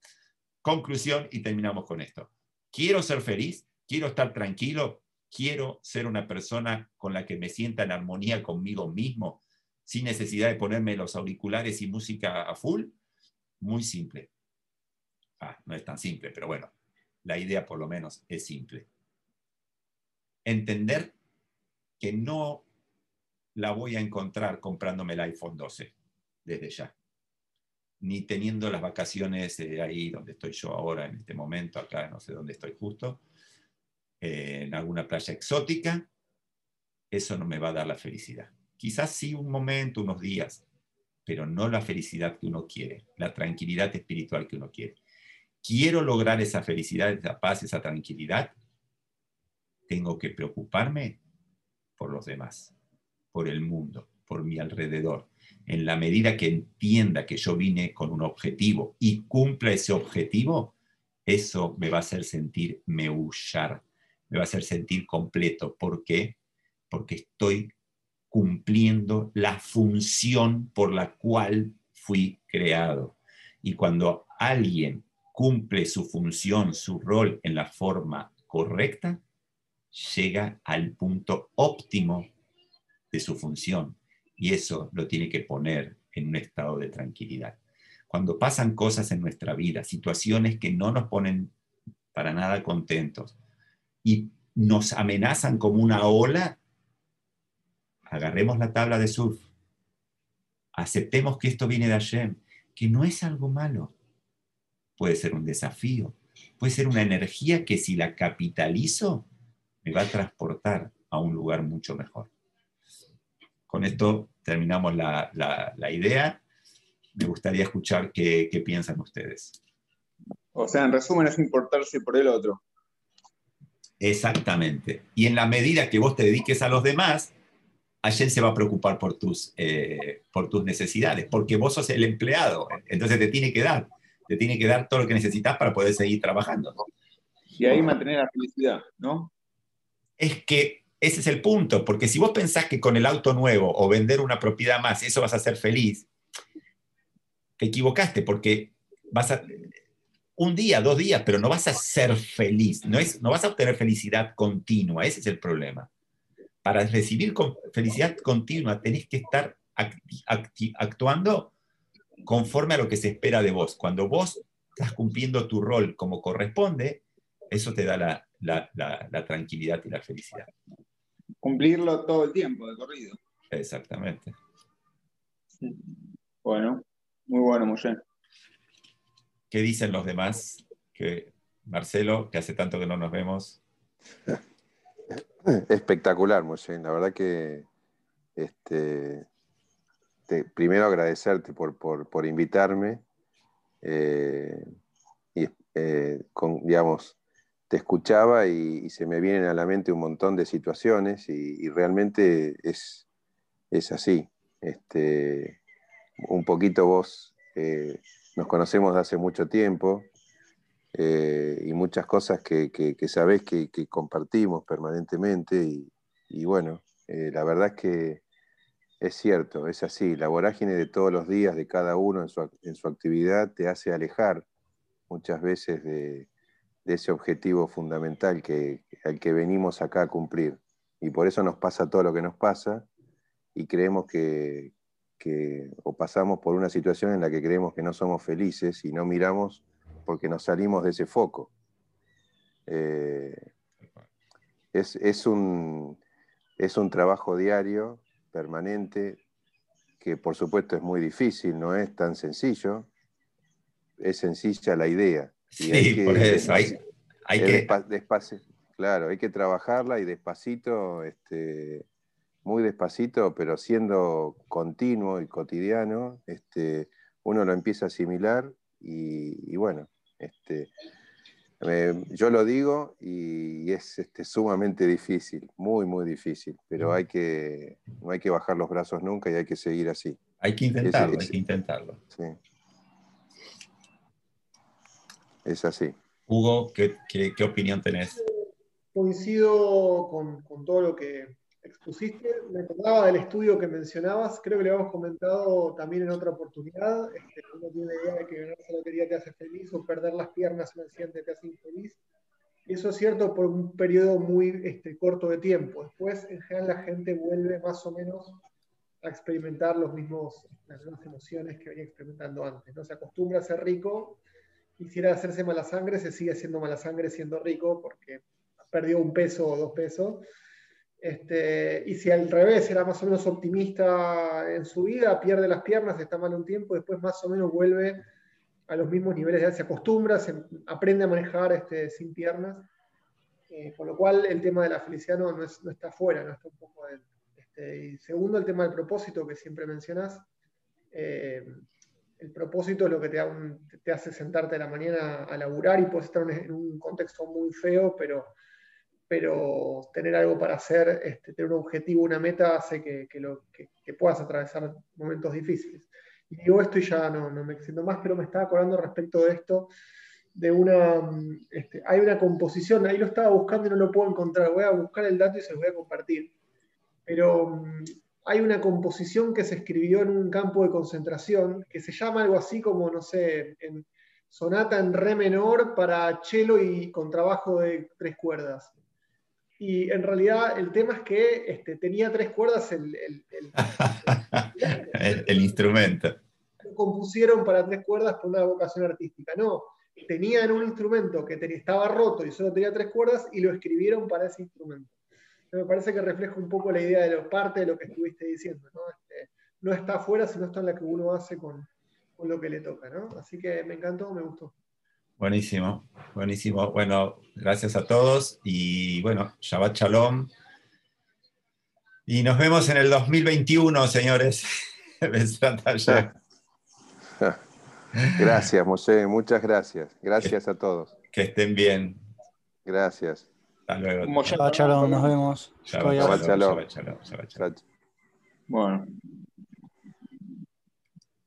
Conclusión y terminamos con esto. Quiero ser feliz, quiero estar tranquilo, quiero ser una persona con la que me sienta en armonía conmigo mismo, sin necesidad de ponerme los auriculares y música a full. Muy simple. Ah, no es tan simple, pero bueno, la idea por lo menos es simple entender que no la voy a encontrar comprándome el iPhone 12 desde ya, ni teniendo las vacaciones ahí donde estoy yo ahora en este momento, acá no sé dónde estoy justo, eh, en alguna playa exótica, eso no me va a dar la felicidad. Quizás sí un momento, unos días, pero no la felicidad que uno quiere, la tranquilidad espiritual que uno quiere. Quiero lograr esa felicidad, esa paz, esa tranquilidad tengo que preocuparme por los demás, por el mundo, por mi alrededor. En la medida que entienda que yo vine con un objetivo y cumpla ese objetivo, eso me va a hacer sentir meullar, me va a hacer sentir completo. ¿Por qué? Porque estoy cumpliendo la función por la cual fui creado. Y cuando alguien cumple su función, su rol en la forma correcta, llega al punto óptimo de su función y eso lo tiene que poner en un estado de tranquilidad. Cuando pasan cosas en nuestra vida, situaciones que no nos ponen para nada contentos y nos amenazan como una ola, agarremos la tabla de surf, aceptemos que esto viene de Hashem, que no es algo malo, puede ser un desafío, puede ser una energía que si la capitalizo me va a transportar a un lugar mucho mejor. Con esto terminamos la, idea. Me gustaría escuchar qué, qué piensan ustedes.
O sea, en resumen, es importarse por el otro.
Exactamente. Y en la medida que vos te dediques a los demás, alguien se va a preocupar por tus, eh, por tus necesidades, porque vos sos el empleado, entonces te tiene que dar, te tiene que dar todo lo que necesitas para poder seguir trabajando.
Y ahí mantener la felicidad, ¿no?
Es que ese es el punto, porque si vos pensás que con el auto nuevo o vender una propiedad más, eso vas a ser feliz, te equivocaste, porque vas a, un día, dos días, pero no vas a ser feliz, no, es, no vas a obtener felicidad continua, ese es el problema. Para recibir felicidad continua tenés que estar actuando conforme a lo que se espera de vos. Cuando vos estás cumpliendo tu rol como corresponde, eso te da la tranquilidad y la felicidad.
Cumplirlo todo el tiempo de corrido.
Exactamente.
Bueno, muy bueno, Moshe.
¿Qué dicen los demás? Que Marcelo, que hace tanto que no nos vemos.
Espectacular, Moshe. La verdad que este, primero agradecerte por, invitarme. Eh, y eh, digamos, te escuchaba y, se me vienen a la mente un montón de situaciones y, realmente es, es así. Este, un poquito vos eh, nos conocemos de hace mucho tiempo eh, y muchas cosas que, que, sabés que, compartimos permanentemente y, bueno, eh, la verdad es que es cierto, es así, la vorágine de todos los días de cada uno en su, actividad te hace alejar muchas veces de, ese objetivo fundamental que, al que venimos acá a cumplir. Y por eso nos pasa todo lo que nos pasa y creemos que, o pasamos por una situación en la que creemos que no somos felices y no miramos porque nos salimos de ese foco. Eh, es, un, es un trabajo diario, permanente, que por supuesto es muy difícil, no es tan sencillo. Es sencilla la idea.
Sí, hay que, por eso. Hay, que...
claro, hay que trabajarla y despacito este, muy despacito, pero siendo continuo y cotidiano, este, uno lo empieza a asimilar y, bueno, este, yo lo digo y, es este, sumamente difícil, muy, muy difícil, pero hay que, no hay que bajar los brazos nunca y hay que seguir así.
Hay que intentarlo, hay que intentarlo.
Sí. Es así.
Hugo, ¿qué, opinión tenés?
Coincido con, con todo lo que expusiste, me acordaba del estudio que mencionabas, creo que le habíamos comentado también en otra oportunidad, este, uno tiene idea de que ganarse la lotería te hace feliz o perder las piernas en accidente te hace infeliz. Y eso es cierto por un periodo muy este, corto de tiempo. Después, en general, la gente vuelve más o menos a experimentar los mismos, las mismas emociones que venía experimentando antes. ¿no? Se acostumbra a ser rico, quisiera hacerse mala sangre, se sigue haciendo mala sangre siendo rico porque perdió un peso o dos pesos este, y si al revés era más o menos optimista en su vida, pierde las piernas, está mal un tiempo, después más o menos vuelve a los mismos niveles de se acostumbra, aprende a manejar este, sin piernas. Eh, con lo cual el tema de la felicidad no, no, está fuera, no está un poco este, y segundo, el tema del propósito que siempre mencionas. Eh, el propósito es lo que te, hace sentarte a la mañana a laburar y puedes estar en un contexto muy feo, pero pero tener algo para hacer, este, tener un objetivo, una meta, hace que, lo, puedas atravesar momentos difíciles. Y digo esto y ya no, me extiendo más, pero me estaba acordando respecto de esto, de una, este, hay una composición, ahí lo estaba buscando y no lo puedo encontrar, voy a buscar el dato y se los voy a compartir. Pero hay una composición que se escribió en un campo de concentración que se llama algo así como, no sé, en, sonata en re menor para cello y contrabajo de tres cuerdas. Y en realidad el tema es que este, tenía tres cuerdas el,
el, instrumento.
Lo compusieron para tres cuerdas por una vocación artística. No, tenían un instrumento que estaba roto y solo tenía tres cuerdas y lo escribieron para ese instrumento me parece que refleja un poco la idea de los parte de lo que estuviste diciendo, ¿no? Este, no está afuera, sino está en la que uno hace con, con, lo que le toca, ¿no? Así que me encantó, me gustó.
Buenísimo, buenísimo. Bueno, gracias a todos y bueno, Shabbat Shalom. Y nos vemos en el 2021, señores.
gracias, Moshe, muchas gracias. Gracias a todos.
Que estén bien.
Gracias.
Hasta luego.
Shabbat shalom, nos vemos.
Shabbat shalom.
Bueno.